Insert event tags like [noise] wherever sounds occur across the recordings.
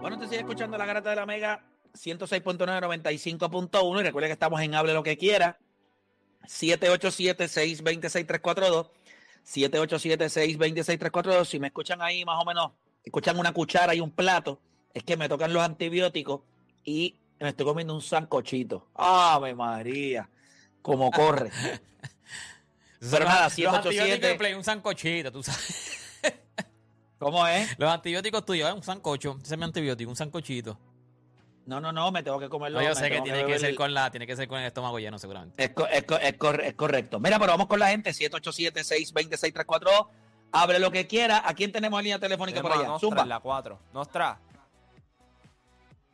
Bueno, te sigue escuchando la garata de la Mega 106.9, 95.1 y recuerda que estamos en Hable lo que quiera. 787-626-342. 787-626-342. Si me escuchan ahí más o menos, escuchan una cuchara y un plato, es que me tocan los antibióticos y me estoy comiendo un sancochito. ¡Ave María! Como corre. [laughs] Pero nada, Los antibióticos de 787. Play, un sancochito, tú sabes. ¿Cómo es? Los antibióticos tuyos, ¿eh? un sancocho. Ese es mi antibiótico, un sancochito. No, no, no, me tengo que comerlo. No, yo sé que tiene que beber ser con la, tiene que ser con el estómago lleno, seguramente. Es, co- es co- es cor- es correcto. Mira, pero vamos con la gente. 787-626-342. Hable lo que quiera. ¿A quién tenemos en línea telefónica por Tenemos a allá? Nostra Zumba. en la 4. Nostra.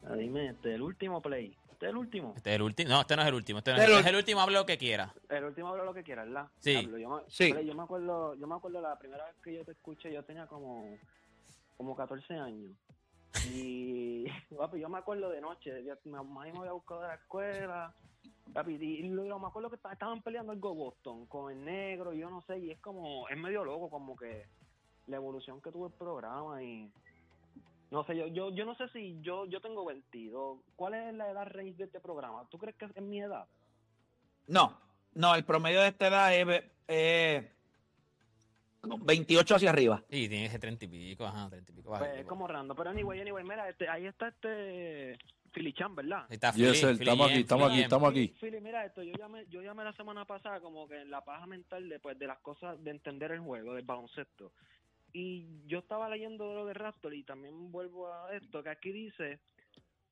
Ah, dime, este, el último play. Este es el último. Este es el último. No, este no es el último. Este, no es, el es el último, hable lo que quiera. El último hablo lo que quieras, ¿verdad? Sí. Hablo, Yo me, Sí. Yo me acuerdo, yo me acuerdo la primera vez que yo te escuché, yo tenía como, como 14 años. Y [laughs] papi, yo me acuerdo de noche, yo- mi mamá me había buscado de la escuela. Papi, y y lo- me acuerdo que esta- estaban peleando algo Boston con el negro, y yo no sé, y es como, es medio loco como que la evolución que tuvo el programa y no sé, yo, yo, yo no sé si yo, yo tengo 22. ¿Cuál es la edad range de este programa? ¿Tú crees que es mi edad? No, no, el promedio de esta edad es eh, como 28 hacia arriba. Y tiene ese treinta y pico, ajá, treinta y pico. Pues bajito, es como random, pero anyway, anyway, mira, este, ahí está este Philly Chan, ¿verdad? Está Yes, Philly, sir, Philly estamos aquí, estamos aquí, estamos aquí. Philly, mira esto, yo llamé, yo llamé la semana pasada como que en la paja mental de, pues, de las cosas, de entender el juego, del baloncesto. Y yo estaba leyendo lo de Raptor y también vuelvo a esto, que aquí dice,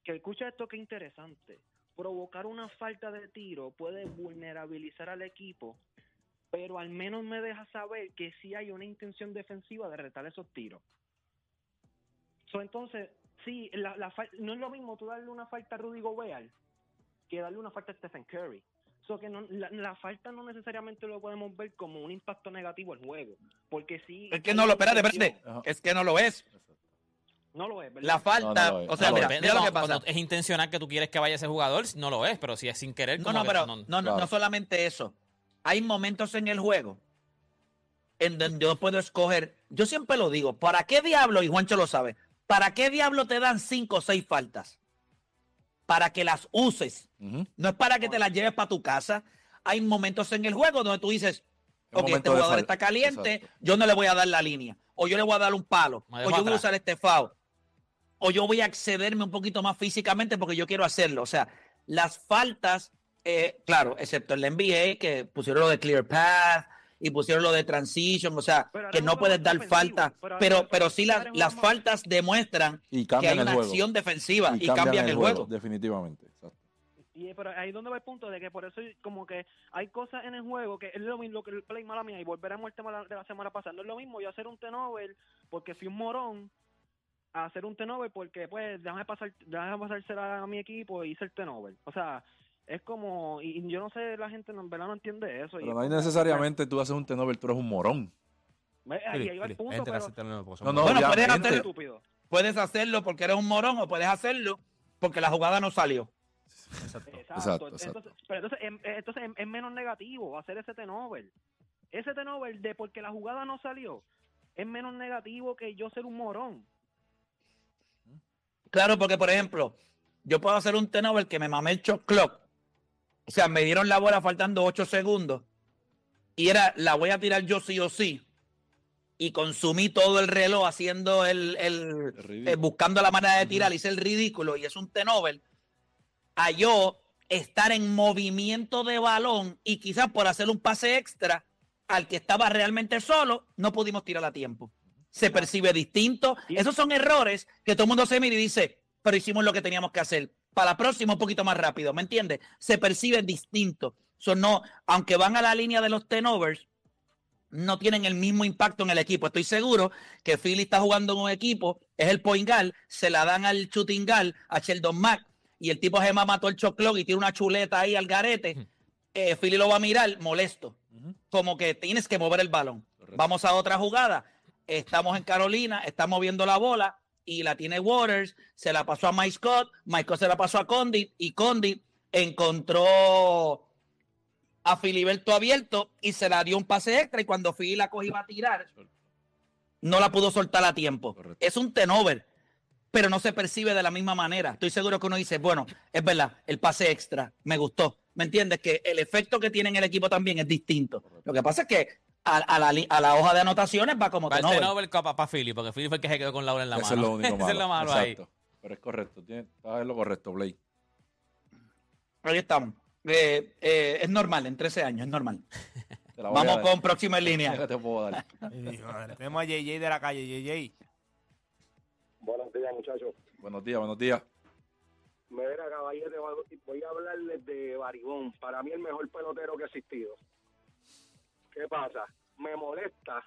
que escucha esto que interesante, provocar una falta de tiro puede vulnerabilizar al equipo, pero al menos me deja saber que sí hay una intención defensiva de retar esos tiros. So, entonces, sí, la, la no es lo mismo tú darle una falta a Rudy Gobert que darle una falta a Stephen Curry. So que no, la, la falta no necesariamente lo podemos ver como un impacto negativo al juego, porque sí. Es que hay no lo, espérate, espérate. Es que no lo es. No lo es, ¿verdad? La falta, No, no o sea, No, mira, lo que pasa. es intencional que tú quieres que vaya ese jugador, no lo es, pero si es sin querer, No, no, pero no, no, no claro. solamente eso. Hay momentos en el juego en donde yo puedo escoger. Yo siempre lo digo, ¿para qué diablo, y Juancho lo sabe, ¿para qué diablo te dan cinco o seis faltas? Para que las uses. No es para que te las lleves para tu casa. Hay momentos en el juego donde tú dices, ok, este jugador está caliente, Exacto. yo no le voy a dar la línea. O yo le voy a dar un palo. O yo voy a usar este foul. O yo voy a excederme un poquito más físicamente porque yo quiero hacerlo. O sea, las faltas, eh, claro, excepto en la NBA, que pusieron lo de clear path y pusieron lo de transition, o sea, que no puedes dar falta, pero pero, sí pero las, faltas demuestran Y que hay una juego. acción defensiva y, Y cambian, el juego. Definitivamente. exacto. Y pero ahí es donde va el punto de que por eso como que hay cosas en el juego que es lo mismo que el play mala mía y volveremos al tema de la- de la semana pasada. No es lo mismo yo hacer un tenover porque fui un morón a hacer un tenover porque pues déjame pasar déjame pasársela a mi equipo y hice el tenover. O sea, es como y, y yo no sé la gente no- en verdad no entiende eso. y Pero es no hay necesariamente tú haces un tenover, tú eres un morón. Ahí, ahí va el punto, pero No, no, Bueno, puedes obviamente. hacer- estúpido. Puedes hacerlo porque eres un morón o puedes hacerlo porque la jugada no salió. Exacto. Exacto. Exacto, Entonces, exacto. pero entonces, eh, entonces es menos negativo hacer ese tenover. Ese tenover de porque la jugada no salió es menos negativo que yo ser un morón. Claro, porque por ejemplo, yo puedo hacer un turnover que me mamé el shot clock. O sea, me dieron la bola faltando 8 segundos. Y era, la voy a tirar yo sí o sí. Y consumí todo el reloj haciendo el, el- eh, buscando la manera de tirar, hice el ridículo y es un turnover. A yo estar en movimiento de balón y quizás por hacer un pase extra al que estaba realmente solo, no pudimos tirar a tiempo. Se percibe distinto. Esos son errores que todo el mundo se mira y dice, pero hicimos lo que teníamos que hacer. Para la próxima un poquito más rápido, ¿me entiendes? Se percibe distinto. So, no, aunque van a la línea de los tenovers, no tienen el mismo impacto en el equipo. Estoy seguro que Philly está jugando en un equipo, es el point guard, se la dan al shooting guard, a Sheldon Mack, y el tipo Gema mató el choclón y tiene una chuleta ahí al garete. Eh, Philly lo va a mirar molesto, como que tienes que mover el balón. Correcto. Vamos a otra jugada. Estamos en Carolina, está moviendo la bola y la tiene Waters, se la pasó a Mike Scott, Mike Scott se la pasó a Condit y Condit encontró a Filiberto abierto y se la dio un pase extra y cuando Philly la cogió a tirar, no la pudo soltar a tiempo. Correcto. Es un tenover, pero no se percibe de la misma manera. Estoy seguro que uno dice, bueno, es verdad, el pase extra me gustó. ¿Me entiendes? Que el efecto que tiene en el equipo también es distinto. Lo que pasa es que a, a la, li- a la hoja de anotaciones va como Va el tenover. Tenover para Philly, porque Philly fue el que se quedó con Laura en la Eso mano. es lo único [laughs] malo. Eso es lo malo ahí. Pero es correcto. Tiene, en lo correcto, Blake. Ahí estamos. Eh, eh, es normal, en 13 años, es normal. Vamos con próximo en línea. ¿Qué te puedo dar? [laughs] Tenemos a JJ de la calle, JJ. Buenos días, muchachos. Buenos días, buenos días. Mira, caballete, voy a hablarles de Baribón. Para mí el mejor pelotero que ha existido. ¿Qué pasa? Me molesta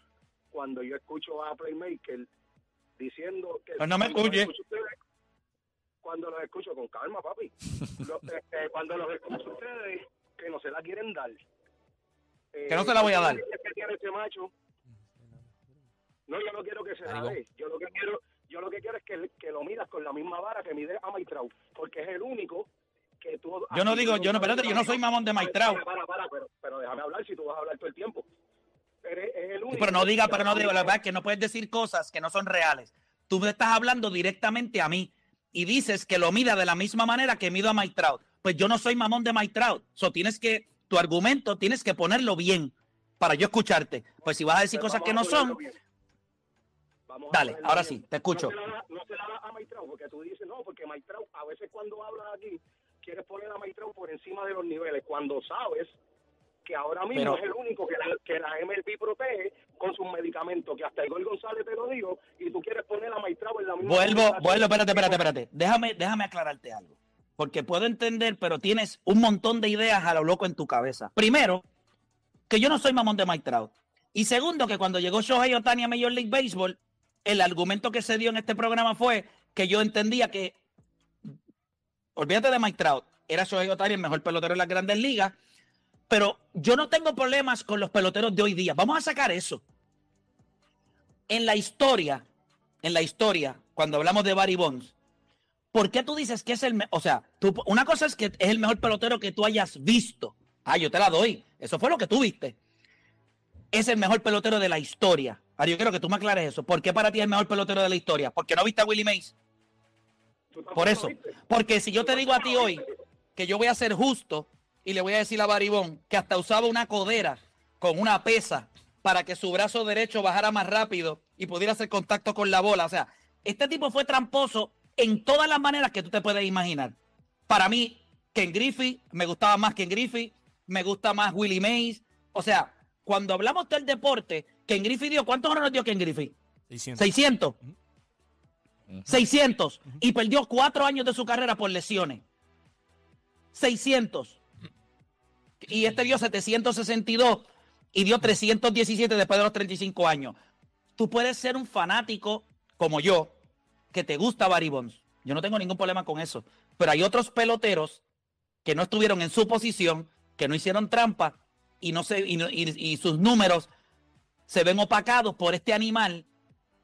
cuando yo escucho a Playmaker diciendo que... Pues no me escuche. escucho ustedes- Cuando los escucho con calma, papi. Eh, [laughs] eh, cuando los escucho ustedes, que no se la quieren dar. Eh, Que no se la voy a dar. ¿qué tiene ese macho? No, yo no quiero que se la dé. Yo lo que quiero, yo lo que quiero es que, que lo midas con la misma vara que mide a Maitrau, porque es el único que tú. Yo no digo, yo no, espérate, yo no soy mamón de Maitrao. Para, para, para, pero, pero déjame hablar si tú vas a hablar todo el tiempo. Eres- es el único Pero no diga, pero no diga, la verdad es que no puedes decir cosas que no son reales. Tú me estás hablando directamente a mí y dices que lo mida de la misma manera que mido a Trout. Pues yo no soy mamón de Trout. So tienes que, tu argumento tienes que ponerlo bien para yo escucharte. Pues si vas a decir Pues cosas que no son. Vamos dale, ahora bien. sí, te escucho. No se la da, no se la da a Maitrao, porque tú dices, no, porque Maitrao, a veces cuando hablas aquí, quieres poner a Maitrao por encima de los niveles, cuando sabes que ahora mismo Pero- es el único que la, que la MLB protege con sus medicamentos, que hasta Igor González te lo dijo, y tú quieres poner a Maitrao en la misma... vuelvo, vuelvo, espérate, espérate, espérate. Déjame, déjame aclararte algo. Porque puedo entender, pero tienes un montón de ideas a lo loco en tu cabeza. Primero, que yo no soy mamón de Mike Trout. Y segundo, que cuando llegó Shohei Otani a Major League Baseball, el argumento que se dio en este programa fue que yo entendía que, olvídate de Mike Trout, era Shohei Otani el mejor pelotero de las grandes ligas, pero yo no tengo problemas con los peloteros de hoy día. Vamos a sacar eso. En la historia, en la historia, cuando hablamos de Barry Bonds, ¿por qué tú dices que es el mejor? O sea, tú- una cosa es que es el mejor pelotero que tú hayas visto. Ah, yo te la doy. Eso fue lo que tú viste. Es el mejor pelotero de la historia. Ahora yo quiero que tú me aclares eso. ¿Por qué para ti es el mejor pelotero de la historia? ¿Porque no viste a Willie Mays? Por eso. Porque si yo te digo a ti hoy que yo voy a ser justo y le voy a decir a Baribón que hasta usaba una codera con una pesa para que su brazo derecho bajara más rápido y pudiera hacer contacto con la bola. O sea, este tipo fue tramposo en todas las maneras que tú te puedes imaginar. Para mí, Ken Griffey, me gustaba más Ken Griffey, me gusta más Willie Mays. O sea, cuando hablamos del deporte, Ken Griffey dio, ¿cuántos honores dio Ken Griffey? 600. 600. Ujú. 600. Y perdió cuatro años de su carrera por lesiones. 600. Y este dio 762 y dio 317 después de los 35 años. Tú puedes ser un fanático como yo, que te gusta Barry Bonds. Yo no tengo ningún problema con eso. Pero hay otros peloteros que no estuvieron en su posición, que no hicieron trampa y, no se, y, no- y- y sus números se ven opacados por este animal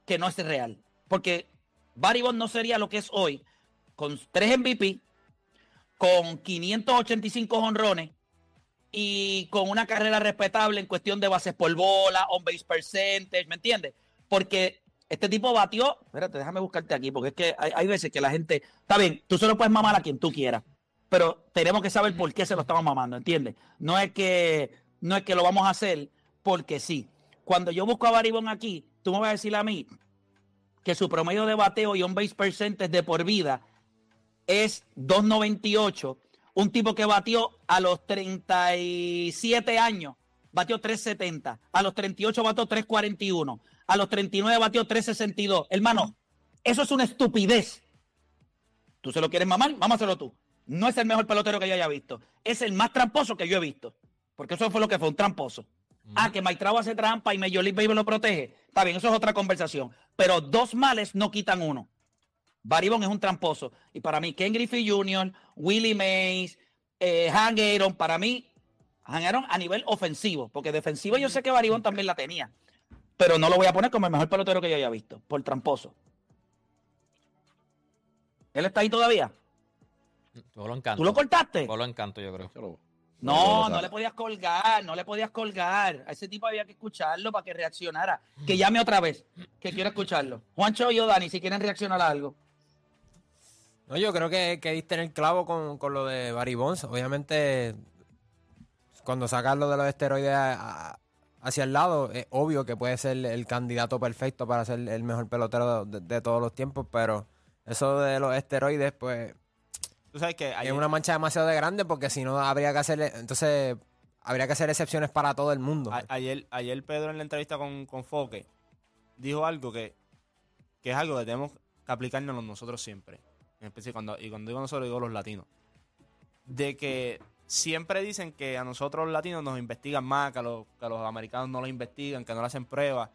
que no es real. Porque Barry no sería lo que es hoy, con tres MVP, con 585 honrones y con una carrera respetable en cuestión de bases por bola, on base percentage, ¿me entiendes? Porque este tipo batió, espérate, déjame buscarte aquí, porque es que hay, hay veces que la gente, está bien, tú solo puedes mamar a quien tú quieras, pero tenemos que saber por qué se lo estamos mamando, ¿entiendes? No es que, no es que lo vamos a hacer porque sí. Cuando yo busco a Baribón aquí, tú me vas a decir a mí que su promedio de bateo y on base percentage de por vida es 2.98. Un tipo que batió a los 37 años, batió 3.70. A los 38 batió 3.41. A los 39 batió 3.62. Hermano, eso es una estupidez. ¿Tú se lo quieres mamar? Mámaselo tú. No es el mejor pelotero que yo haya visto. Es el más tramposo que yo he visto. Porque eso fue lo que fue, un tramposo. Ah, que Trout hace trampa y Major League Baseball lo protege. Está bien, eso es otra conversación. Pero dos males no quitan uno. Barry Bonds es un tramposo. Y para mí, Ken Griffey Jr., Willie Mays, eh, Hank Aaron, para mí, Hank Aaron a nivel ofensivo. Porque defensivo yo sé que Barry Bonds también la tenía. Pero no lo voy a poner como el mejor pelotero que yo haya visto. Por tramposo. ¿Él está ahí todavía? Yo lo encanto. ¿Tú lo cortaste? Yo lo encanto, yo creo. No, no le podías colgar, no le podías colgar. A ese tipo había que escucharlo para que reaccionara. Que llame otra vez, que quiero escucharlo. Juancho y yo, Dani, si quieren reaccionar a algo. No, yo creo que, que diste en el clavo con, con lo de Barry Bonds. Obviamente, cuando sacas lo de los esteroides a- a- hacia el lado, es obvio que puede ser el candidato perfecto para ser el mejor pelotero de, de todos los tiempos, pero eso de los esteroides, pues, Tú sabes que es ayer, una mancha demasiado de grande porque si no habría que hacer, entonces, habría que hacer excepciones para todo el mundo. a- ayer, ayer Pedro en la entrevista con, con Foque dijo algo que, que es algo que tenemos que aplicarnos nosotros siempre. En especie cuando, y cuando digo nosotros, digo los latinos. De que siempre dicen que a nosotros los latinos nos investigan más, que a los, que a los americanos no los investigan, que no le hacen pruebas.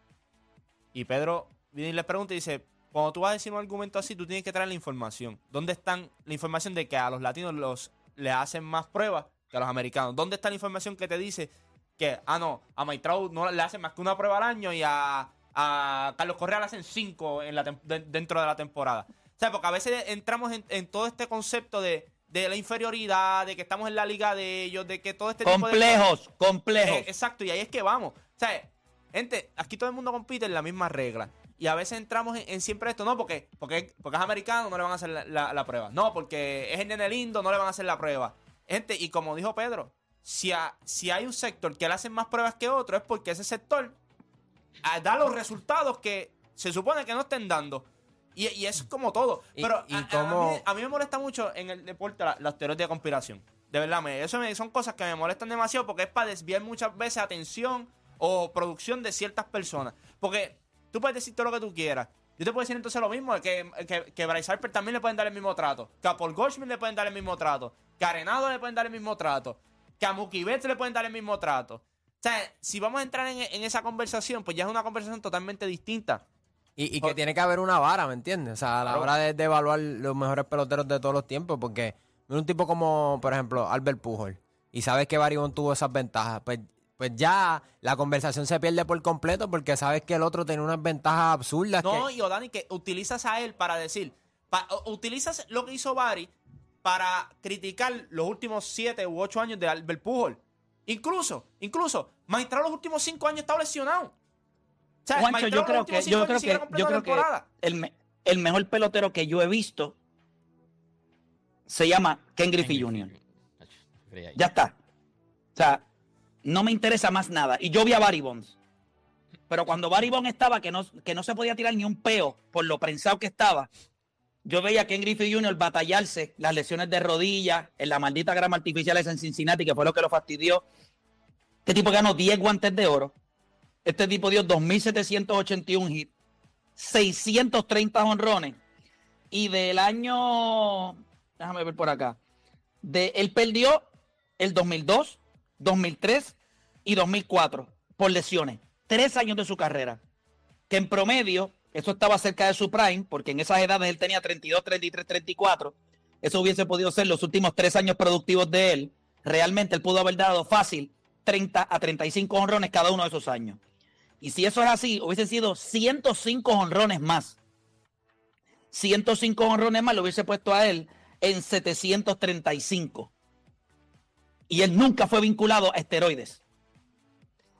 Y Pedro viene y les pregunta y dice, cuando tú vas a decir un argumento así, tú tienes que traer la información. ¿Dónde están la información de que a los latinos los, le hacen más pruebas que a los americanos? ¿Dónde está la información que te dice que, ah, no, a Trout no le hacen más que una prueba al año y a, a Carlos Correa le hacen cinco en la de- dentro de la temporada? O sea, porque a veces entramos en, en todo este concepto de, de la inferioridad, de que estamos en la liga de ellos, de que todo este tipo de Complejos, complejos. eh, exacto, y ahí es que vamos. O sea, gente, aquí todo el mundo compite en la misma regla. Y a veces entramos en, en siempre esto, no, porque, porque, porque es americano, no le van a hacer la, la- la prueba. No, porque es el nene lindo, no le van a hacer la prueba. Gente, y como dijo Pedro, si, a- si hay un sector que le hacen más pruebas que otro, es porque ese sector ah, da los resultados que se supone que no estén dando. Y, y eso es como todo. Y- Pero y a- mí, a mí me molesta mucho en el deporte la- las teorías de conspiración. De verdad, me, eso me- son cosas que me molestan demasiado porque es para desviar muchas veces atención o producción de ciertas personas. Porque tú puedes decir todo lo que tú quieras. Yo te puedo decir entonces lo mismo, que, que, que Bryce Harper también le pueden dar el mismo trato. Que a Paul Goldschmidt le pueden dar el mismo trato. Que a Arenado le pueden dar el mismo trato. Que a Mookie Betts le pueden dar el mismo trato. O sea, si vamos a entrar en, en esa conversación, pues ya es una conversación totalmente distinta. Y, y que tiene que haber una vara, ¿me entiendes? O sea, a la hora de, de evaluar los mejores peloteros de todos los tiempos, porque un tipo como, por ejemplo, Albert Pujol, y sabes que Barry Bonds tuvo esas ventajas, pues, pues ya la conversación se pierde por completo porque sabes que el otro tiene unas ventajas absurdas. No, que- y Odani, que utilizas a él para decir, pa- utilizas lo que hizo Barry para criticar los últimos siete u ocho años de Albert Pujol. Incluso, incluso, Trout los últimos cinco años estaba lesionado. O sea, Juancho, yo creo que, yo creo que, yo la creo que temporada. el, me- el mejor pelotero que yo he visto se llama Ken Griffey Jr. Ya está. O sea, no me interesa más nada. Y yo vi a Barry Bonds. Pero cuando Barry Bonds estaba, que no, que no se podía tirar ni un peo por lo prensado que estaba, yo veía a Ken Griffey Jr. batallarse las lesiones de rodilla en la maldita grama artificial en Cincinnati, que fue lo que lo fastidió. Este tipo ganó 10 guantes de oro. Este tipo dio 2.781 hits, 630 honrones. Y del año, déjame ver por acá, de, él perdió el 2002, 2003 y 2004 por lesiones. Tres años de su carrera. Que en promedio, eso estaba cerca de su prime, porque en esas edades él tenía 32, 33, 34. Eso hubiese podido ser los últimos tres años productivos de él. Realmente él pudo haber dado fácil 30 a 35 honrones cada uno de esos años. Y si eso es así, hubiesen sido 105 honrones más. 105 honrones más lo hubiese puesto a él en 735. Y él nunca fue vinculado a esteroides.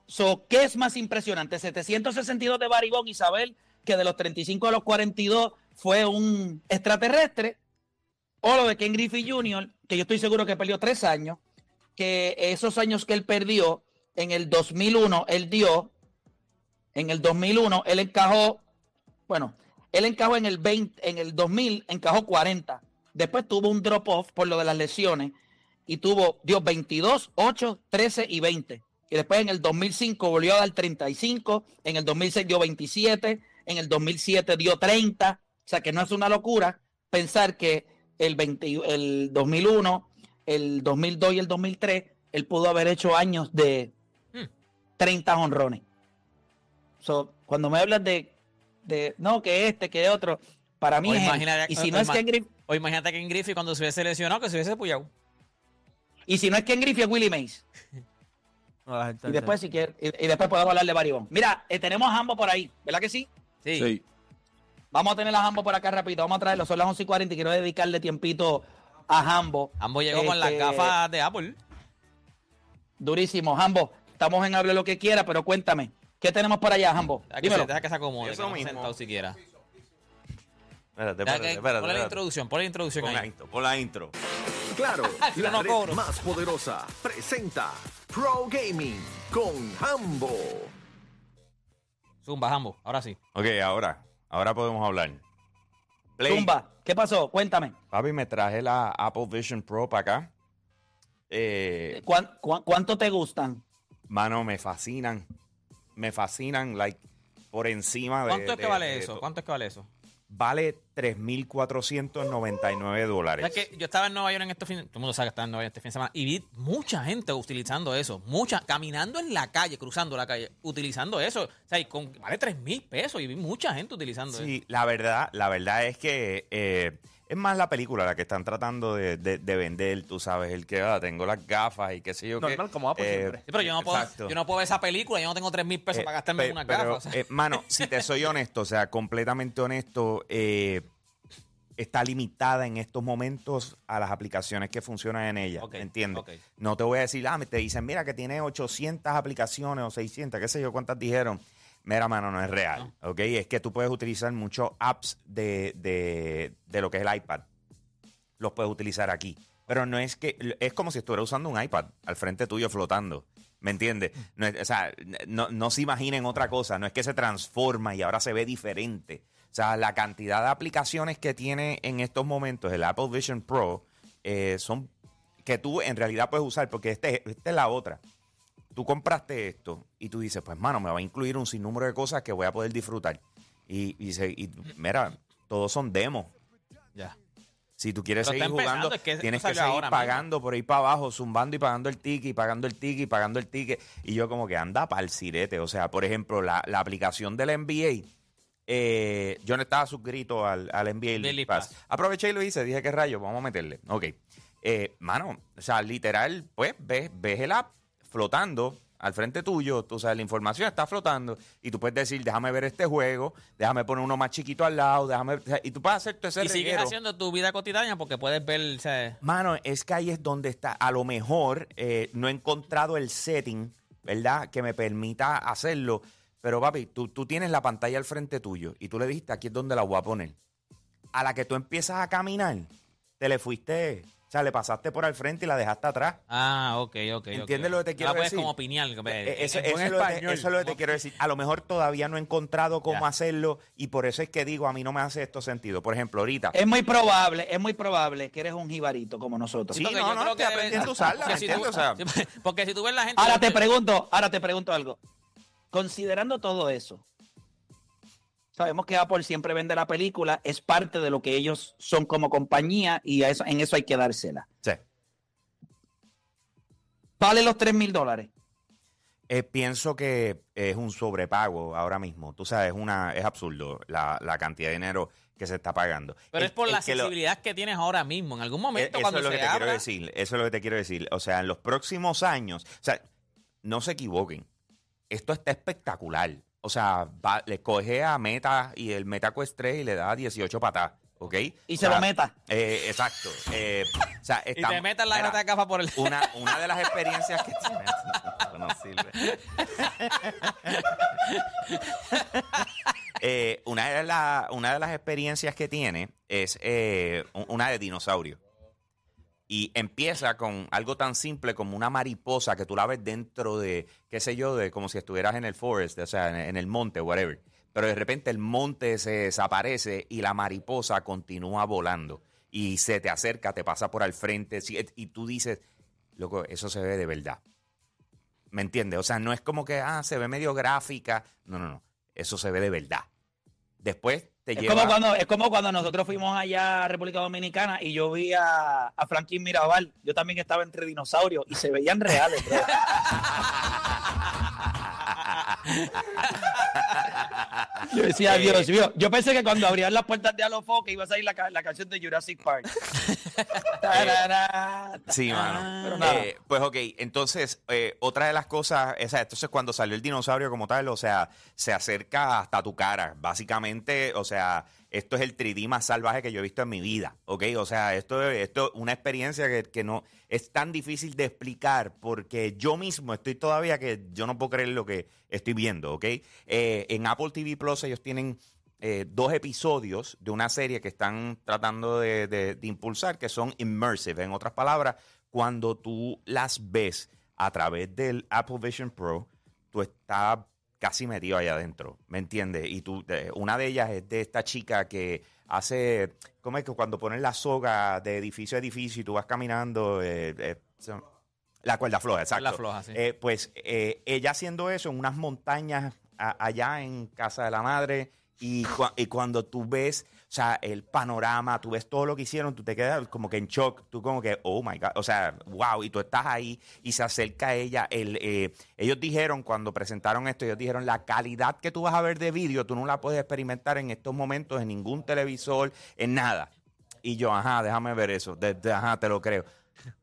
So, ¿Qué es más impresionante? 762 de y saber que de los 35 a los 42 fue un extraterrestre. O lo de Ken Griffey Jr., que yo estoy seguro que perdió tres años. Que esos años que él perdió, en el 2001, él dio, en el 2001, él encajó, bueno, él encajó en el 20, en el 2000, encajó 40. Después tuvo un drop-off por lo de las lesiones y tuvo, dio 22, 8, 13 y 20. Y después en el 2005 volvió a dar 35, en el 2006 dio 27, en el 2007 dio 30. O sea que no es una locura pensar que el, 20 el 2001, el 2002 y el 2003, él pudo haber hecho años de 30 honrones. So, cuando me hablas de, de, no, que este, que otro, para mí O es imagina- Y si o no es Ken Griffey, O imagínate que en Griffey cuando se hubiese lesionado, que se hubiese puyado. Y si no es Ken Griffey, es Willie Mays. Gente [laughs] Y después, si quiere, y, y después podemos hablar de Baribón. Mira, eh, tenemos a Hambo por ahí, ¿verdad que sí? Sí. Sí. Vamos a tener a Hambo por acá rapidito. Vamos a traerlo. Son las 11 y 40 y quiero dedicarle tiempito a Hambo. Ambos llegó con las Este, gafas de Apple. Durísimo. Hambo, estamos en Hable lo que quiera, pero cuéntame. ¿Qué tenemos por allá, se, Dímelo. deja que se acomode, Eso que no se ha mismo. sentado siquiera. Espérate, espérate, espérate. ponle la introducción, ponle la introducción Pon la ahí. intro, pon la intro. Claro, [laughs] la no red cobro. más poderosa presenta Pro Gaming con Hambo. Zumba, Hambo, ahora sí. Ok, ahora, ahora podemos hablar. Play. Zumba, ¿qué pasó? Cuéntame. Papi, me traje la Apple Vision Pro para acá. Eh, ¿Cuán- cuán- ¿Cuánto te gustan? mano, me fascinan. Me fascinan, like, por encima de. ¿Cuánto es que de- vale de eso? to- ¿Cuánto es que vale eso? Vale 3.499 dólares. Es que yo estaba en Nueva York en este fin, todo el mundo sabe que estaba en Nueva York este fin de semana y vi mucha gente utilizando eso, mucha, caminando en la calle, cruzando la calle, utilizando eso. O sea, y con, vale tres mil pesos y vi mucha gente utilizando eso. Sí, la verdad, la verdad es que eh, es más la película la que están tratando de, de- de vender, tú sabes, el que ah, tengo las gafas y qué sé yo qué. Normal, como Apple siempre. Sí, pero yo no, puedo, yo no puedo ver esa película, yo no tengo tres mil pesos Eh, para gastarme en una pero, gafa. o sea. eh, mano, si te soy honesto, o sea, completamente honesto, eh, está limitada en estos momentos a las aplicaciones que funcionan en ella. Ok, ¿me ¿Entiendes? No te voy a decir, ah, me- te dicen, mira que tiene 800 aplicaciones o 600, qué sé yo cuántas dijeron. Mira, mano, no es real. ¿Ok? Es que tú puedes utilizar muchos apps de, de, de lo que es el iPad. Los puedes utilizar aquí. Pero no es que. Es como si estuviera usando un iPad al frente tuyo flotando. ¿Me entiendes? No o sea, no, no se imaginen otra cosa. No es que se transforma y ahora se ve diferente. O sea, la cantidad de aplicaciones que tiene en estos momentos el Apple Vision Pro eh, son que tú en realidad puedes usar, porque este, esta es la otra. Tú compraste esto y tú dices, pues, mano, me va a incluir un sinnúmero de cosas que voy a poder disfrutar. Y, y, se- y, mira, todos son demos. ya. Si tú quieres Pero seguir jugando, es que esto tienes que seguir ahora pagando por ahí para abajo, zumbando y pagando el ticket, y pagando el ticket, y pagando el ticket. Y yo como que anda para el sirete. O sea, por ejemplo, la, la aplicación del NBA, eh, yo no estaba suscrito al, al NBA League League Pass. Pass. Aproveché y lo hice, dije, ¿qué rayo? Vamos a meterle. Ok. Eh, mano, o sea, literal, pues, ves, ves el app flotando al frente tuyo, tú sabes, la información está flotando y tú puedes decir, déjame ver este juego, déjame poner uno más chiquito al lado, déjame... y tú puedes hacer todo ese Y sigues reguero. haciendo tu vida cotidiana porque puedes ver, Mano, es que ahí es donde está. A lo mejor eh, no he encontrado el setting, ¿verdad? Que me permita hacerlo. Pero, papi, tú, tú tienes la pantalla al frente tuyo y tú le dijiste, aquí es donde la voy a poner. A la que tú empiezas a caminar, te le fuiste, o sea, le pasaste por al frente y la dejaste atrás. ah, ok, ok. ¿Entiendes lo que te quiero la puedes decir? como que- Eh, Eso, buen eso es lo que te- eso es lo que te quiero decir. A lo mejor todavía no he encontrado cómo Ya. hacerlo y por eso es que digo, a mí no me hace esto sentido. Por ejemplo, ahorita. Es muy probable, es muy probable que eres un jibarito como nosotros. Sí, no, yo no, creo estoy aprendiendo a [laughs] usarla, porque si tú- [laughs] porque si tú ves la gente. Ahora te pregunto, ahora te pregunto algo. Considerando todo eso, sabemos que Apple siempre vende la película, es parte de lo que ellos son como compañía y a eso, en eso hay que dársela. sí. Vale los 3 mil dólares. Eh, pienso que es un sobrepago ahora mismo. Tú sabes, es, una, es absurdo la, la cantidad de dinero que se está pagando. Pero El- es por la que lo- accesibilidad que tienes ahora mismo. En algún momento, Eso cuando es lo se que te quiero decir. Eso es lo que te quiero decir. O sea, en los próximos años, o sea, no se equivoquen. Esto está espectacular. O sea, va- le coge a Meta y el Meta Quest 3 y le da 18 patas. ¿Ok? Y O se sea, lo meta. eh, exacto. Eh, o sea, [laughs] y estamos- te metas la mira, grata de gafa por el. una, una de las experiencias que [laughs] no sirve. [laughs] Eh, una, de la- una de las experiencias que tiene es eh, un- una de dinosaurio. Y empieza con algo tan simple como una mariposa que tú la ves dentro de, qué sé yo, de como si estuvieras en el forest, o sea, en, el monte, whatever. Pero de repente el monte se desaparece y la mariposa continúa volando. Y se te acerca, te pasa por al frente. Y tú dices, loco, eso se ve de verdad. ¿Me entiendes? O sea, no es como que, ah, se ve medio gráfica. No, no, no. Eso se ve de verdad. Después te Es lleva... como, cuando, es como cuando nosotros fuimos allá a República Dominicana y yo vi a, a Franklin Mirabal. Yo también estaba entre dinosaurios y se veían reales. [laughs] [laughs] Yo decía, Eh, Dios mío. Yo pensé que cuando abrían las puertas de Alofoque iba a salir la, ca- la canción de Jurassic Park. [laughs] [laughs] Tarara, Sí, mano. Eh, pues ok, entonces, eh, otra de las cosas, o sea, entonces cuando salió el dinosaurio como tal, o sea, se acerca hasta tu cara. Básicamente, o sea, esto es el 3D más salvaje que yo he visto en mi vida, ¿ok? O sea, esto es una experiencia que, que no es tan difícil de explicar porque yo mismo estoy todavía que yo no puedo creer lo que estoy viendo, ¿ok? Eh, en Apple TV Plus ellos tienen eh, dos episodios de una serie que están tratando de, de- de impulsar, que son immersive. En otras palabras, cuando tú las ves a través del Apple Vision Pro, tú estás casi metido allá adentro, ¿me entiendes? Y tú, una de ellas es de esta chica que hace, ¿cómo es que cuando ponen la soga de edificio a edificio y tú vas caminando, eh, eh, la cuerda floja, exacto. La floja, sí. Eh, pues ella haciendo eso en unas montañas a- allá en Casa de la Madre y, y cuando tú ves, sea, el panorama, tú ves todo lo que hicieron, tú te quedas como que en shock, tú como que, oh my God, o sea, wow, y tú estás ahí y se acerca ella, el, eh, ellos dijeron cuando presentaron esto, ellos dijeron, la calidad que tú vas a ver de vídeo, tú no la puedes experimentar en estos momentos en ningún televisor, en nada. Y yo, ajá, déjame ver eso, de- ajá, te lo creo.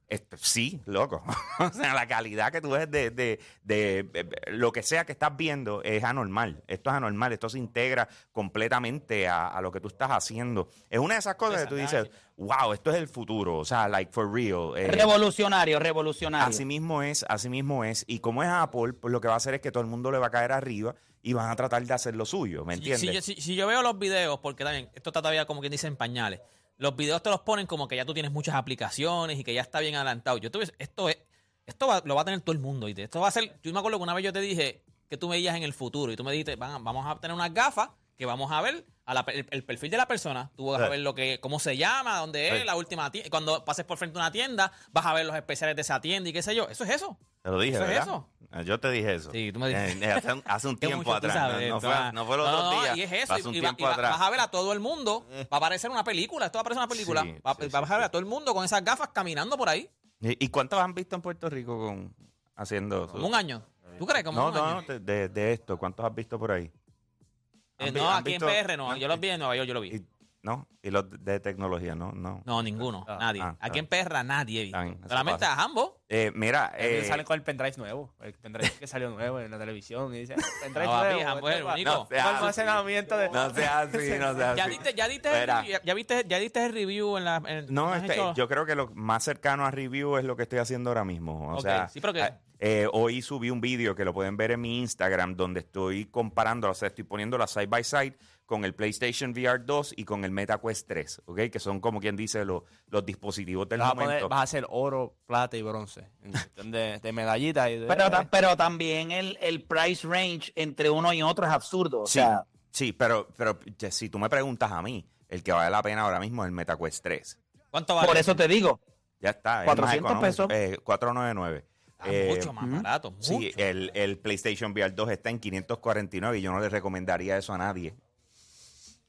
Esto- sí, loco. [laughs] o sea, la calidad que tú ves de, de- de- de- lo que sea que estás viendo es anormal. Esto es anormal. Esto se integra completamente a, a lo que tú estás haciendo. Es una de esas cosas que tú dices, wow, esto es el futuro. O sea, like for real. Eh, Revolucionario, revolucionario. Así mismo es, así mismo es. Y como es Apple, pues lo que va a hacer es que todo el mundo le va a caer arriba y van a tratar de hacer lo suyo, ¿me Si, entiendes? si yo, si- si yo veo los videos, porque también esto está todavía como quien dice en pañales, los videos te los ponen como que ya tú tienes muchas aplicaciones y que ya está bien adelantado. Yo esto es, esto va- lo va a tener todo el mundo. ¿oíste? Esto va a ser, yo me acuerdo que una vez yo te dije que tú me veías en el futuro y tú me dijiste, "Van- vamos a tener unas gafas que vamos a ver a la- el, el perfil de la persona. Tú vas a Sí. ver lo que, cómo se llama, dónde es, Sí. la última tienda. Cuando pases por frente a una tienda, vas a ver los especiales de esa tienda y qué sé yo. Eso es eso. Te lo dije, ¿Eso es eso? Eh, Yo te dije eso. Sí, tú me dijiste. Eh, hace, un- hace un [laughs] tiempo atrás. sabes, no, fue, no fue los No, no, días. Y es eso. Hace un y va- tiempo y va- atrás. vas a ver a todo el mundo. Va a parecer una película. Esto va a parecer una película. Sí, Va- vas a ver a todo el mundo con esas gafas caminando por ahí. ¿Y y cuántos han visto en Puerto Rico con haciendo un año. ¿Tú crees? Como No, no, de- de esto, ¿cuántos has visto por ahí? Eh, ¿Han vi- no, aquí visto- en PR no. Yo los vi en Nueva York, yo lo vi. Y, ¿No? Y los de tecnología, no, no. No, ninguno. Ah, nadie. ah, aquí ah. en PR nadie eso Solamente pasa. a Jambo. Eh, mira, Eh, salen con el pendrive nuevo. El pendrive que salió nuevo en la televisión. Y dice, pendrive [laughs] No, nuevo. Jambo es el este único. No almacenamiento de... no sea así, [laughs] no sea así. Ya diste, ya diste, el, review- ya, viste, ya diste el review en la. en- No, este, yo creo que lo más cercano a review es lo que estoy haciendo ahora mismo. O Ok, sea, sí, pero que- eh, hoy subí un vídeo que lo pueden ver en mi Instagram donde estoy comparando, o sea, estoy poniendo la side by side con el PlayStation VR 2 y con el MetaQuest 3, ¿ok? Que son como quien dice los, los dispositivos del Vas a, poner- momento. vas a hacer oro, plata y bronce. De, de medallitas y de... Pero, ta- pero también el, el price range entre uno y otro es absurdo. O Sí, sea, sí, pero, si tú me preguntas a mí, el que vale la pena ahora mismo es el MetaQuest 3. ¿Cuánto vale? por eso te digo. Ya está, es 400 más económico, pesos. eh, 499. Ah, Eh, mucho más barato. Mucho. Sí, el, el PlayStation VR 2 está en 549 y yo no le recomendaría eso a nadie.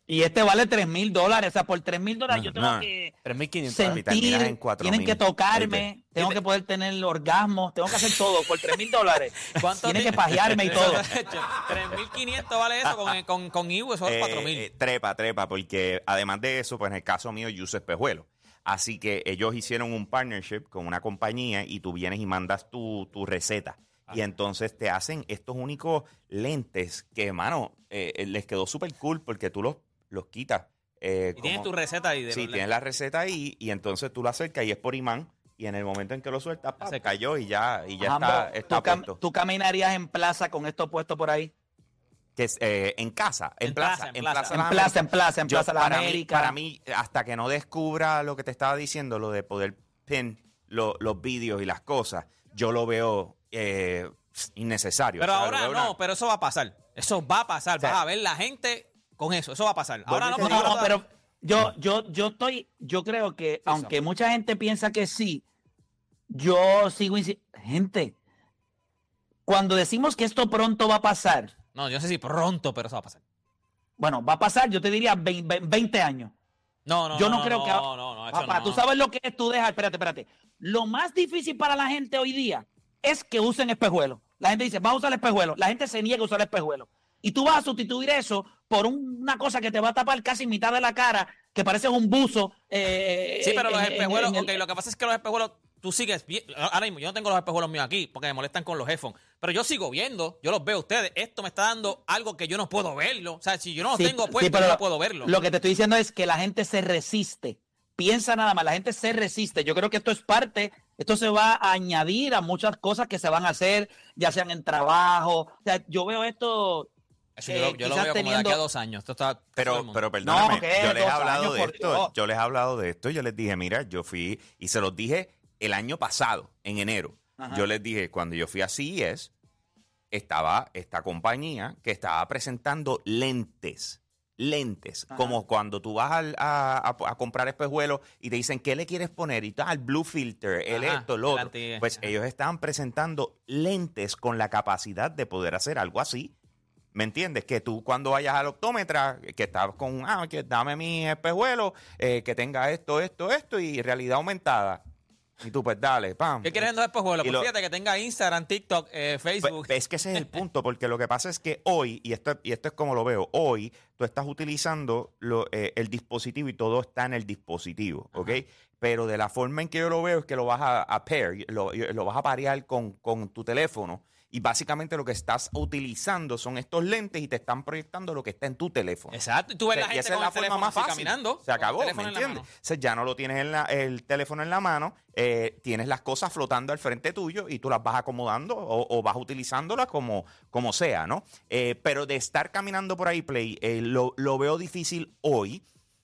Y este vale 3 mil dólares. O sea, por 3 mil dólares No, yo tengo no. que 3.500. Y terminas en sentir, 4.000. tienen que tocarme, ¿Viste? tengo que poder tener orgasmos, tengo que hacer todo por 3 mil dólares. [laughs] ¿Cuánto Tienen que pajearme y todo. [laughs] 3.500 vale eso con, con, con eso es Eh, 4.000. eh, trepa, trepa, porque además de eso, pues en el caso mío, yo uso espejuelo. Así que ellos hicieron un partnership con una compañía y tú vienes y mandas tu, tu receta. Y entonces te hacen estos únicos lentes que, mano, eh, eh, les quedó súper cool porque tú los, los quitas. eh, y tienes tu receta ahí. De Sí, tienes la receta ahí y entonces tú la acercas y es por imán. Y en el momento en que lo sueltas, Se cayó y ya, y ya está, está ¿tú, cam- puesto. tú caminarías en plaza con esto puesto por ahí? Que es, eh, en casa, en, En plaza, plaza, en plaza. plaza. En plaza, en plaza, en Yo, plaza la para América. Mí, para mí, hasta que no descubra lo que te estaba diciendo, lo de poder pin lo- los vídeos y las cosas, yo lo veo eh, innecesario. Pero O sea, ahora no, una- pero eso va a pasar. Eso va a pasar. sea, Vas a ver la gente con eso. Eso va a pasar. Ahora no, No, no, pero yo, yo, yo estoy, yo creo que, aunque mucha gente piensa que sí, yo sigo insi- gente. Cuando decimos que esto pronto va a pasar, No, yo no sé si pronto, pero eso va a pasar. bueno, va a pasar, yo te diría 20, 20 años. No, no, Yo no no, creo no, que- No, no, no, Papá, tú sabes lo que es tú dejar, espérate, espérate. Lo más difícil para la gente hoy día es que usen espejuelos. La gente dice, vamos a usar espejuelos. La gente se niega a usar espejuelos. Y tú vas a sustituir eso por un- una cosa que te va a tapar casi mitad de la cara, que parece un buzo. eh, Sí, pero los espejuelos, el- ok, lo que pasa es que los espejuelos, tú sigues vi- Ahora mismo, yo no tengo los espejuelos míos aquí porque me molestan con los headphones. Pero yo sigo viendo, yo los veo a ustedes. Esto me está dando algo que yo no puedo verlo. O sea, si yo no los Sí, tengo sí, pero yo no puedo verlo. Lo que te estoy diciendo es que la gente se resiste. Piensa nada más, la gente se resiste. Yo creo que esto es parte, esto se va a añadir a muchas cosas que se van a hacer, ya sean en trabajo. O sea, yo veo esto. Eso eh, yo, lo- yo lo quizás veo como de teniendo- aquí a dos años. Esto está Pero, pero perdóname, yo les he hablado años, de esto, Dios. yo les he hablado de esto, yo les dije, mira, yo fui, y se los dije el año pasado, en enero, Ajá. yo les dije, cuando yo fui a CES, estaba esta compañía que estaba presentando lentes, lentes, Ajá. como cuando tú vas al- a, a- a comprar espejuelos y te dicen, ¿qué le quieres poner? Y tal, blue filter, el Ajá, esto, otro. anti- Pues ellos estaban presentando lentes con la capacidad de poder hacer algo así. ¿Me entiendes? Que tú cuando vayas al optómetra, que estás con, ah, que dame mi espejuelo, eh, que tenga esto, esto, esto, y realidad aumentada. Y tú, pues dale, pam. ¿Qué quieres en dos espejuelos? Pues lo- fíjate que tenga Instagram, TikTok, eh, Pues, Facebook. es que ese es el [laughs] punto, porque lo que pasa es que hoy, y esto, y esto es como lo veo, hoy tú estás utilizando lo- eh, el dispositivo y todo está en el dispositivo, ¿ok? Pero de la forma en que yo lo veo es que lo vas a, a pair, lo, lo vas a parear con, con tu teléfono y básicamente lo que estás utilizando son estos lentes y te están proyectando lo que está en tu teléfono. Exacto. Y tú ves O la sea, y gente esa es la el forma más fácil. caminando. Se acabó, ¿me entiendes? mano. O sea, ya no lo tienes en la- el teléfono en la mano, eh, tienes las cosas flotando al frente tuyo y tú las vas acomodando o, o vas utilizándolas como, como sea, ¿no? Eh, pero de estar caminando por ahí, Play, eh, lo, lo veo difícil hoy,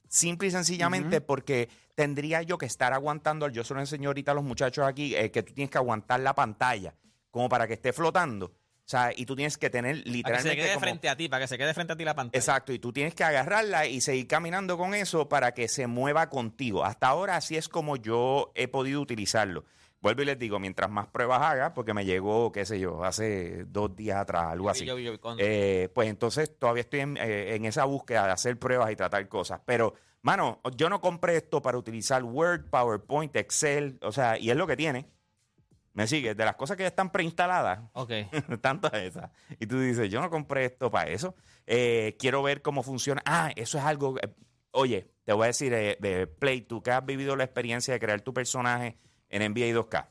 simple y sencillamente porque tendría yo que estar aguantando, yo se lo enseño ahorita a los muchachos aquí, que tú tienes que aguantar la pantalla como para que esté flotando. O sea, y tú tienes que tener Para que se literalmente quede como- frente a ti, para que se quede frente a ti la pantalla. Exacto, y tú tienes que agarrarla y seguir caminando con eso para que se mueva contigo. Hasta ahora así es como yo he podido utilizarlo. Vuelvo y les digo, mientras más pruebas haga, porque me llegó, qué sé yo, hace dos días atrás, algo así. yo yo Eh, pues entonces todavía estoy en, eh, en esa búsqueda de hacer pruebas y tratar cosas. Pero, mano, yo no compré esto para utilizar Word, PowerPoint, Excel, o sea, y es lo que tiene. ¿Me sigues? De las cosas que ya están preinstaladas, Ok. [laughs] tantas esas. Y tú dices, yo no compré esto para eso. Eh, quiero ver cómo funciona. Ah, eso es algo. eh, oye, te voy a decir, eh, de Play, tú que has vivido la experiencia de crear tu personaje en NBA 2K,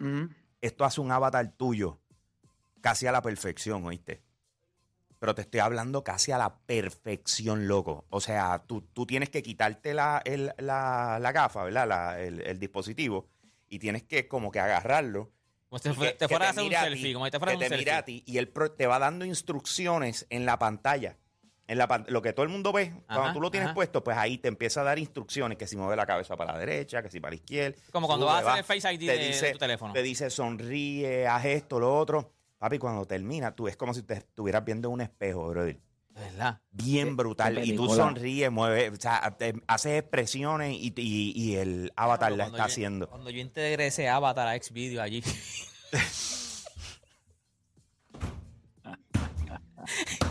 Ujú. esto hace un avatar tuyo casi a la perfección, ¿oíste? Pero te estoy hablando casi a la perfección, loco. O sea, tú, tú tienes que quitarte la, el- la, la gafa, ¿verdad? La- el, el dispositivo. Y tienes que como que agarrarlo Como te, que- te fuera a te hacer un selfie. Como te fuera que hacer un te mire a selfie. ti y él te va dando instrucciones en la pantalla. En la lo que todo el mundo ve, cuando tú lo tienes ajá. puesto, pues ahí te empieza a dar instrucciones, que si mueve la cabeza para la derecha, que si para la izquierda. Como cuando vas a hacer el Face ID Te de- dice- de tu teléfono. Te dice sonríe, haz esto, lo otro. Papi, cuando termina, tú es como si te estuvieras viendo en un espejo, brother. ¿Verdad? Bien brutal. qué Y tú sonríes, mueves, o sea, te- haces expresiones y, y- y el avatar la Cuando está yo- haciendo. Cuando yo integré ese avatar a Xvideo allí. [laughs] [laughs]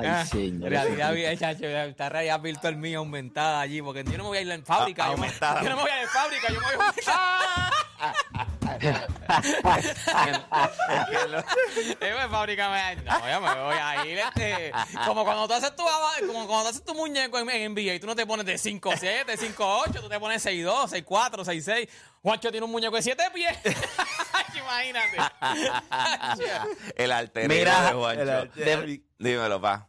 Ay, Ah, señor. Realidad, está realidad virtual mía aumentada allí, porque yo no me voy a ir en fábrica. Ah, yo, me, aumentada. yo no me voy a ir en fábrica, yo me voy a ir en fábrica. [laughs] Me, no, yo me voy a ir. Este, como cuando tú haces tu, como cuando tú haces tu muñeco en, en NBA y tú no te pones de 5'7, 5'8, tú te pones 6'2, 6'4, 6'6. Juancho tiene un muñeco de 7 pies. Imagínate. [laughs] El alter Mira, de Juancho. de- Dímelo, pa.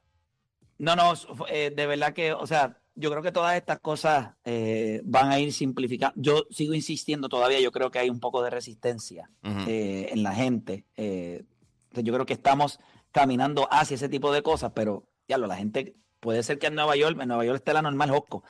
No, no, eh, de verdad que, o sea, yo creo que todas estas cosas eh, van a ir simplificando. Yo sigo insistiendo todavía, yo creo que hay un poco de resistencia eh, en la gente. eh, yo creo que estamos caminando hacia ese tipo de cosas, pero ya lo, la gente puede ser que en Nueva York, en Nueva York esté la normal Josco,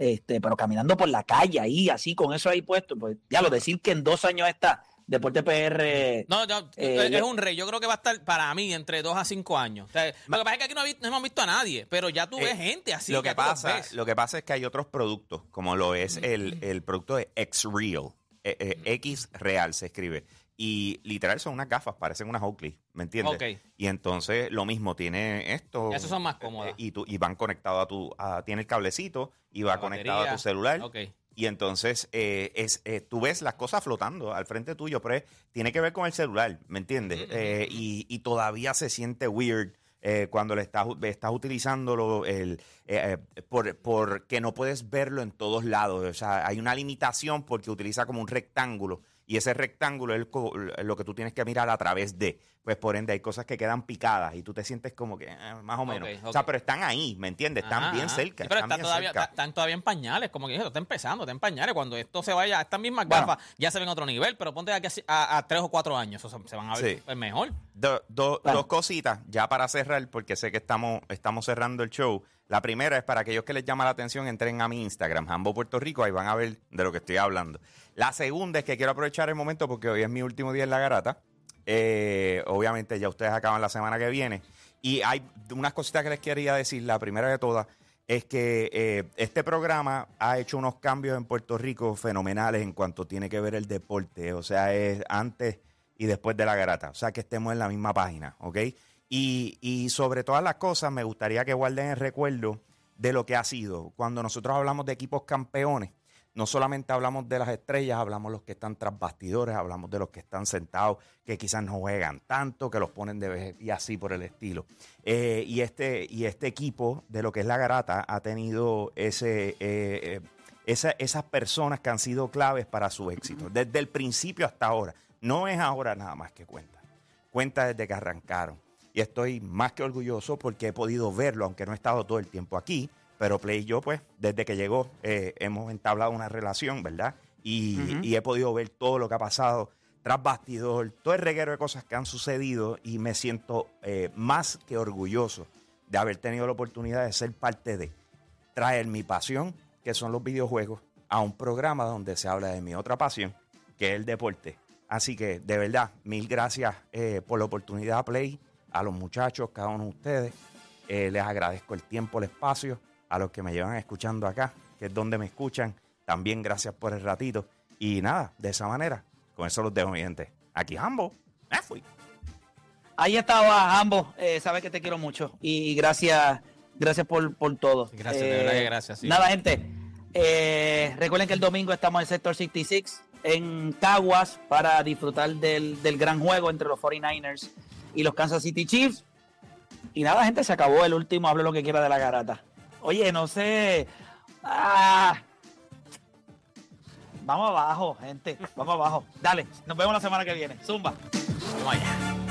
este, pero caminando por la calle ahí, así, con eso ahí puesto, pues ya lo decir que en dos años está Deporte PR. No, no, Eh, es un rey. Yo creo que va a estar para mí entre 2 a 5 años. O sea, lo que pasa es que aquí no, hemos visto a nadie, pero ya tú Eh, ves gente así. lo que pasa, lo que pasa es que hay otros productos, como lo es el, el producto de X-Real. eh, eh, X Real se escribe. Y literal son unas gafas, parecen unas Oakley, ¿me entiendes? Ok. Y entonces lo mismo, tiene esto. Esos son más eh, cómodas. Y, tú- y van conectados a tu. a- tiene el cablecito y va La conectado a tu celular. Ok. Y entonces eh, es, eh, tú ves las cosas flotando al frente tuyo, pero es- tiene que ver con el celular, ¿me entiendes? Eh, y, y todavía se siente weird eh, cuando le estás, estás utilizándolo el, eh, por, porque no puedes verlo en todos lados. O sea, hay una limitación porque utiliza como un rectángulo y ese rectángulo es lo que tú tienes que mirar a través de. Pues por ende hay cosas que quedan picadas y tú te sientes como que eh, más o menos. O sea, pero están ahí, ¿me entiendes? Están Ajá, bien ajá. cerca. Sí, pero están está bien todavía, cerca. está- están todavía en pañales, como que dije, está empezando, está en pañales. Cuando esto se vaya estas mismas Bueno. gafas, ya se ven a otro nivel, pero ponte aquí a, a- a tres o cuatro años, eso se, se van a ver Sí. pues, mejor. Do- do- Bueno. Dos cositas ya para cerrar, porque sé que estamos, estamos cerrando el show. La primera es para aquellos que les llama la atención, entren a mi Instagram, Jambo Puerto Rico, ahí van a ver de lo que estoy hablando. La segunda es que quiero aprovechar el momento porque hoy es mi último día en la garata. Eh, obviamente ya ustedes acaban la semana que viene. Y hay unas cositas que les quería decir. La primera de todas es que eh, este programa ha hecho unos cambios en Puerto Rico fenomenales en cuanto tiene que ver el deporte. O sea, es antes y después de la garata. O sea, que estemos en la misma página, ¿ok? Y, sobre todas las cosas, me gustaría que guarden el recuerdo de lo que ha sido. Cuando nosotros hablamos de equipos campeones, no solamente hablamos de las estrellas, hablamos de los que están tras bastidores, hablamos de los que están sentados, que quizás no juegan tanto, que los ponen de vez y así por el estilo. Eh, y, este, y este equipo de lo que es la garata ha tenido ese, eh, eh, esa- esas personas que han sido claves para su éxito, desde el principio hasta ahora. No es ahora nada más que cuenta, cuenta desde que arrancaron. Y estoy más que orgulloso porque he podido verlo, aunque no he estado todo el tiempo aquí. Pero Play y yo, pues, desde que llegó, eh, hemos entablado una relación, ¿verdad? Y, he podido ver todo lo que ha pasado tras bastidor, todo el reguero de cosas que han sucedido y me siento eh, más que orgulloso de haber tenido la oportunidad de ser parte de traer mi pasión, que son los videojuegos, a un programa donde se habla de mi otra pasión, que es el deporte. Así que, de verdad, mil gracias eh, por la oportunidad, Play, a los muchachos, cada uno de ustedes. Eh, les agradezco el tiempo, el espacio, a los que me llevan escuchando acá, que es donde me escuchan. También gracias por el ratito. Y nada, de esa manera, con eso los dejo, mi gente. Aquí, Jambo, me fui. Ahí estaba ambos. Eh, sabes que te quiero mucho. Y gracias, gracias por, por todo. Gracias, de Eh, verdad que gracias, sí. Nada, gente. eh, recuerden que el domingo estamos en el Sector 66 en Caguas para disfrutar del, del gran juego entre los 49ers y los Kansas City Chiefs. Y nada, gente, se acabó el último. Hable lo que quiera de la garata. Oye, no sé. Ah. Vamos abajo, gente. Vamos abajo. Dale, nos vemos la semana que viene. Zumba. Vamos allá.